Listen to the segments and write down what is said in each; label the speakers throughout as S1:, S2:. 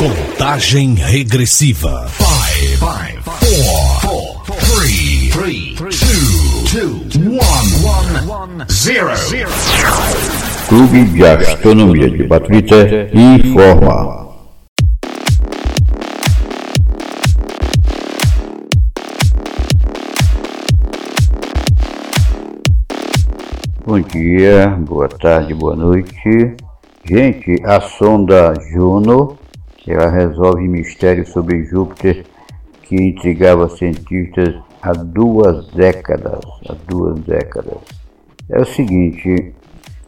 S1: Contagem regressiva. 5, 4, 3, 2, 1, 0.
S2: Clube de Astronomia de Baturité informa. Bom dia, boa tarde, boa noite. Gente, a sonda Juno, ela resolve mistérios sobre Júpiter que intrigava cientistas há duas décadas. Há duas décadas. É o seguinte,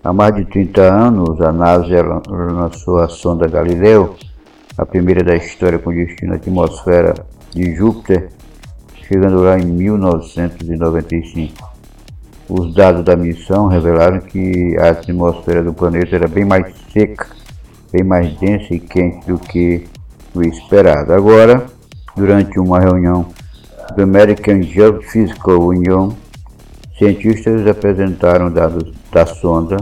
S2: há mais de 30 anos a NASA lançou a sonda Galileu, a primeira da história com destino à atmosfera de Júpiter, chegando lá em 1995. Os dados da missão revelaram que a atmosfera do planeta era bem mais seca, bem mais densa e quente do que o esperado. Agora, durante uma reunião do American Geophysical Union, cientistas apresentaram dados da sonda,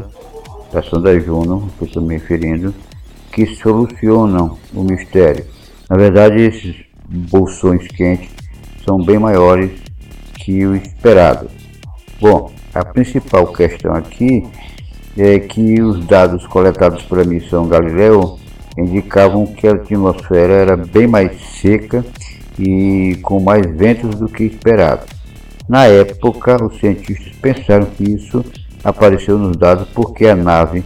S2: da sonda Juno, que estou me referindo, que solucionam o mistério. Na verdade, esses bolsões quentes são bem maiores que o esperado. Bom, a principal questão aqui é que os dados coletados pela missão Galileu indicavam que a atmosfera era bem mais seca e com mais ventos do que esperado. Na época, os cientistas pensaram que isso apareceu nos dados porque a nave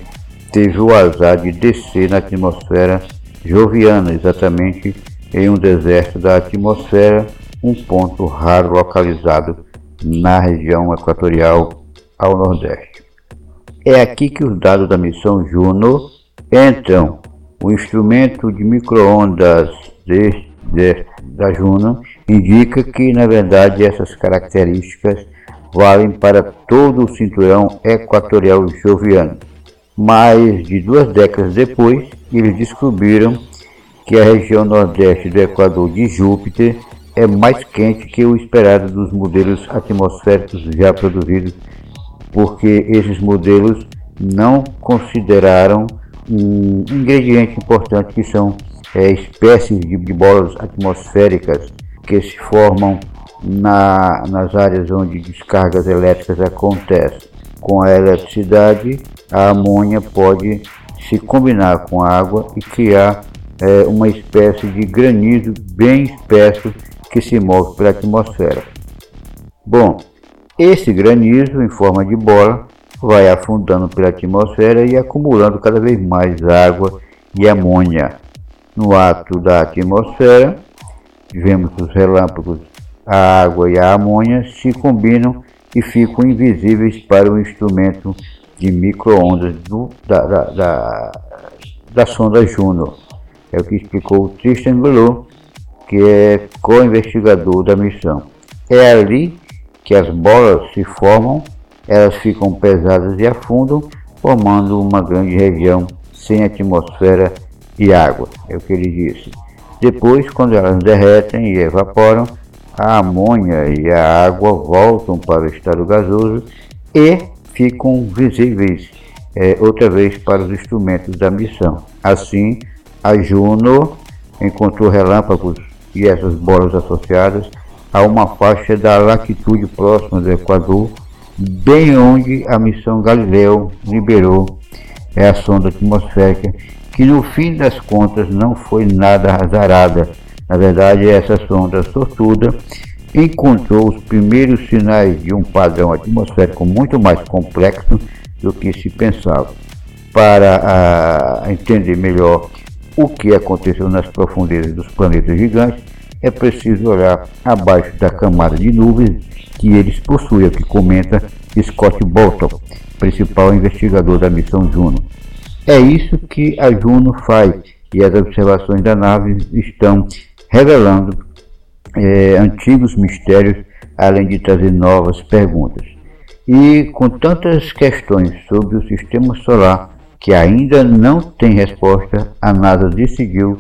S2: teve o azar de descer na atmosfera joviana, exatamente em um deserto da atmosfera, um ponto raro localizado na região equatorial ao nordeste. É aqui que os dados da missão Juno entram. O instrumento de microondas da Juno indica que, na verdade, essas características valem para todo o cinturão equatorial joviano. Mais de duas décadas depois, eles descobriram que a região nordeste do Equador de Júpiter é mais quente que o esperado dos modelos atmosféricos já produzidos, porque esses modelos não consideraram um ingrediente importante que são é, espécies de, de, bolas atmosféricas que se formam na, nas áreas onde descargas elétricas acontecem. Com a eletricidade, a amônia pode se combinar com a água e criar é, uma espécie de granizo bem espesso que se move pela atmosfera. Bom, esse granizo em forma de bola vai afundando pela atmosfera e acumulando cada vez mais água e amônia. No ato da atmosfera, vemos os relâmpagos, a água e a amônia se combinam e ficam invisíveis para o instrumento de microondas da, da, da, da sonda Juno. É o que explicou Tristan Goulot que é co-investigador da missão. É ali que as bolas se formam, elas ficam pesadas e afundam, formando uma grande região sem atmosfera e água, é o que ele disse. Depois, quando elas derretem e evaporam, a amônia e a água voltam para o estado gasoso e ficam visíveis é, outra vez para os instrumentos da missão. Assim, a Juno encontrou relâmpagos e essas bolas associadas a uma faixa da latitude próxima do Equador, bem onde a missão Galileu liberou é a sonda atmosférica, que no fim das contas não foi nada azarada. Na verdade, essa sonda sortuda encontrou os primeiros sinais de um padrão atmosférico muito mais complexo do que se pensava. Para ah, entender melhor o que aconteceu nas profundezas dos planetas gigantes, é preciso olhar abaixo da camada de nuvens que eles possuem, o que comenta Scott Bolton, principal investigador da missão Juno. É isso que a Juno faz e as observações da nave estão revelando é, antigos mistérios, além de trazer novas perguntas. E com tantas questões sobre o sistema solar que ainda não tem resposta, a NASA decidiu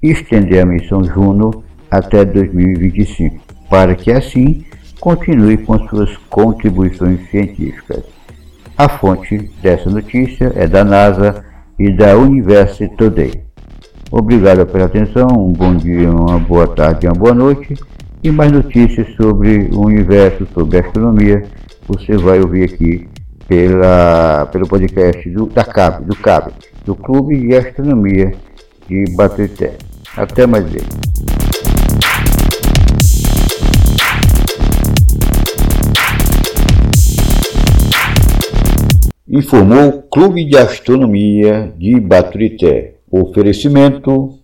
S2: estender a missão Juno até 2025, para que assim continue com suas contribuições científicas. A fonte dessa notícia é da NASA e da University Today. Obrigado pela atenção, um bom dia, uma boa tarde, uma boa noite. E mais notícias sobre o universo, sobre astronomia, você vai ouvir aqui pela, pelo podcast do, da CAB, do CAB, do Clube de Astronomia de Baturité. Até mais vezes. Informou o Clube de Astronomia de Baturité. Oferecimento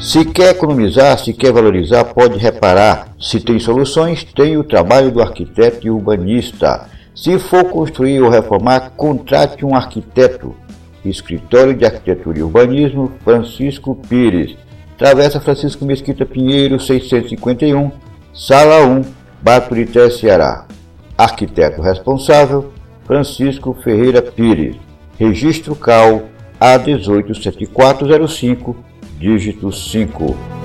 S2: Se quer economizar, se quer valorizar, pode reparar. Se tem soluções, tem o trabalho do arquiteto e urbanista. Se for construir ou reformar, contrate um arquiteto. Escritório de Arquitetura e Urbanismo, Francisco Pires. Travessa Francisco Mesquita Pinheiro, 651, Sala 1, Baturité, Ceará. Arquiteto responsável, Francisco Ferreira Pires. Registro CAL A187405 dígito 5.